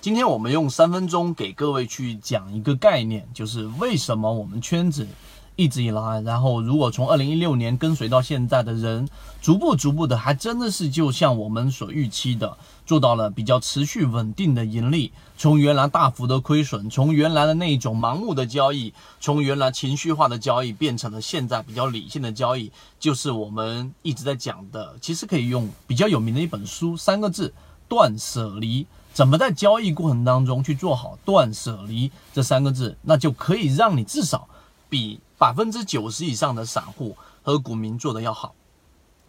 今天我们用三分钟给各位去讲一个概念，就是为什么我们圈子一直以来，然后如果从二零一六年跟随到现在的人，逐步逐步的，还真的是就像我们所预期的，做到了比较持续稳定的盈利。从原来大幅的亏损，从原来的那一种盲目的交易，从原来情绪化的交易，变成了现在比较理性的交易，就是我们一直在讲的。其实可以用比较有名的一本书，三个字：断舍离。怎么在交易过程当中去做好断舍离这三个字，那就可以让你至少比百分之九十以上的散户和股民做的要好。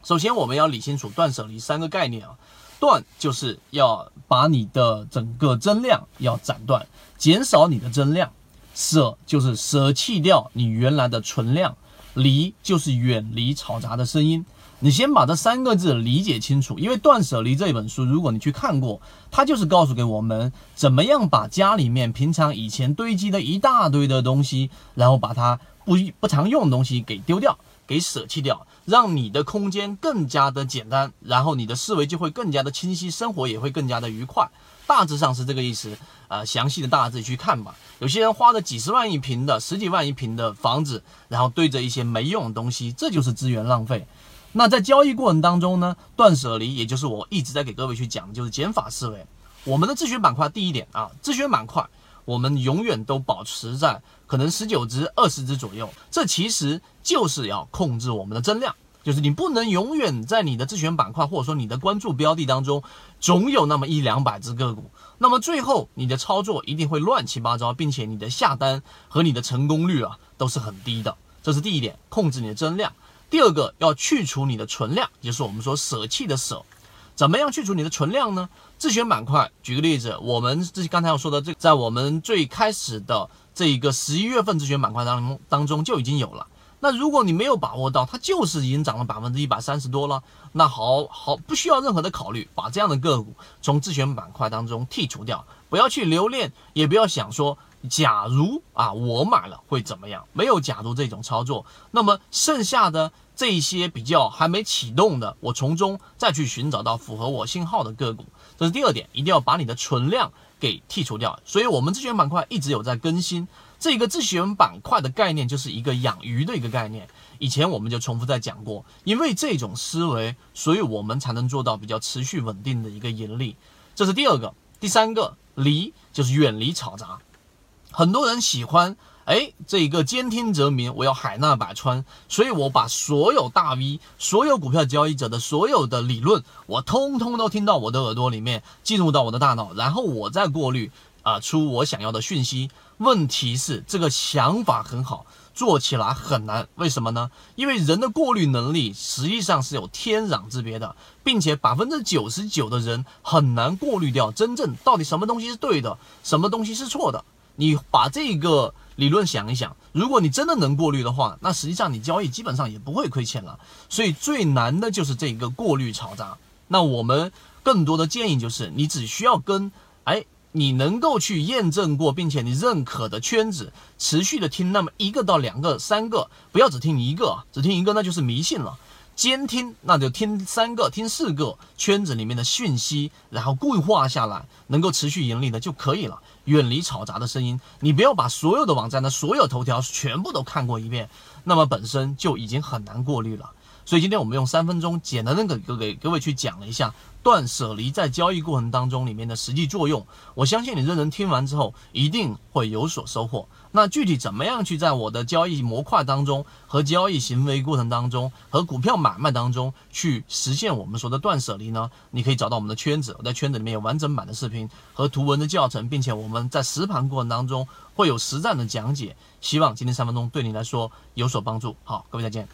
首先，我们要理清楚断舍离三个概念啊，断就是要把你的整个增量要斩断，减少你的增量；舍就是舍弃掉你原来的存量；离就是远离嘈杂的声音。你先把这三个字理解清楚，因为《断舍离》这本书，如果你去看过，它就是告诉给我们怎么样把家里面平常以前堆积的一大堆的东西，然后把它不不常用的东西给丢掉，给舍弃掉，让你的空间更加的简单，然后你的思维就会更加的清晰，生活也会更加的愉快。大致上是这个意思，呃，详细的大家自己去看吧。有些人花了几十万一平的、十几万一平的房子，然后堆着一些没用的东西，这就是资源浪费。那在交易过程当中呢，断舍离，也就是我一直在给各位去讲，就是减法思维。我们的自选板块第一点啊，自选板块我们永远都保持在可能十九只、二十只左右，这其实就是要控制我们的增量，就是你不能永远在你的自选板块或者说你的关注标的当中，总有那么一两百只个股，那么最后你的操作一定会乱七八糟，并且你的下单和你的成功率啊都是很低的，这是第一点，控制你的增量。第二个要去除你的存量，就是我们说舍弃的舍。怎么样去除你的存量呢？自选板块，举个例子，我们这刚才要说的这，在我们最开始的这一个十一月份自选板块当中当中就已经有了。那如果你没有把握到，它就是已经涨了百分之一百三十多了，那好好不需要任何的考虑，把这样的个股从自选板块当中剔除掉，不要去留恋，也不要想说。假如啊，我买了会怎么样？没有假如这种操作，那么剩下的这些比较还没启动的，我从中再去寻找到符合我信号的个股，这是第二点，一定要把你的存量给剔除掉。所以，我们自选板块一直有在更新这个自选板块的概念，就是一个养鱼的一个概念。以前我们就重复在讲过，因为这种思维，所以我们才能做到比较持续稳定的一个盈利。这是第二个，第三个离就是远离嘈杂。很多人喜欢，哎，这个兼听则明，我要海纳百川，所以我把所有大 V、所有股票交易者的所有的理论，我通通都听到我的耳朵里面，进入到我的大脑，然后我再过滤啊出我想要的讯息。问题是这个想法很好，做起来很难，为什么呢？因为人的过滤能力实际上是有天壤之别的，并且百分之九十九的人很难过滤掉真正到底什么东西是对的，什么东西是错的。你把这个理论想一想，如果你真的能过滤的话，那实际上你交易基本上也不会亏钱了。所以最难的就是这个过滤嘈杂。那我们更多的建议就是，你只需要跟哎，你能够去验证过并且你认可的圈子，持续的听那么一个到两个、三个，不要只听一个，只听一个那就是迷信了。监听，那就听三个、听四个圈子里面的讯息，然后固化下来，能够持续盈利的就可以了。远离嘈杂的声音，你不要把所有的网站的所有头条全部都看过一遍，那么本身就已经很难过滤了。所以今天我们用三分钟简单的给给各位去讲了一下。断舍离在交易过程当中里面的实际作用，我相信你认真听完之后一定会有所收获。那具体怎么样去在我的交易模块当中和交易行为过程当中和股票买卖当中去实现我们说的断舍离呢？你可以找到我们的圈子，我在圈子里面有完整版的视频和图文的教程，并且我们在实盘过程当中会有实战的讲解。希望今天三分钟对你来说有所帮助。好，各位再见。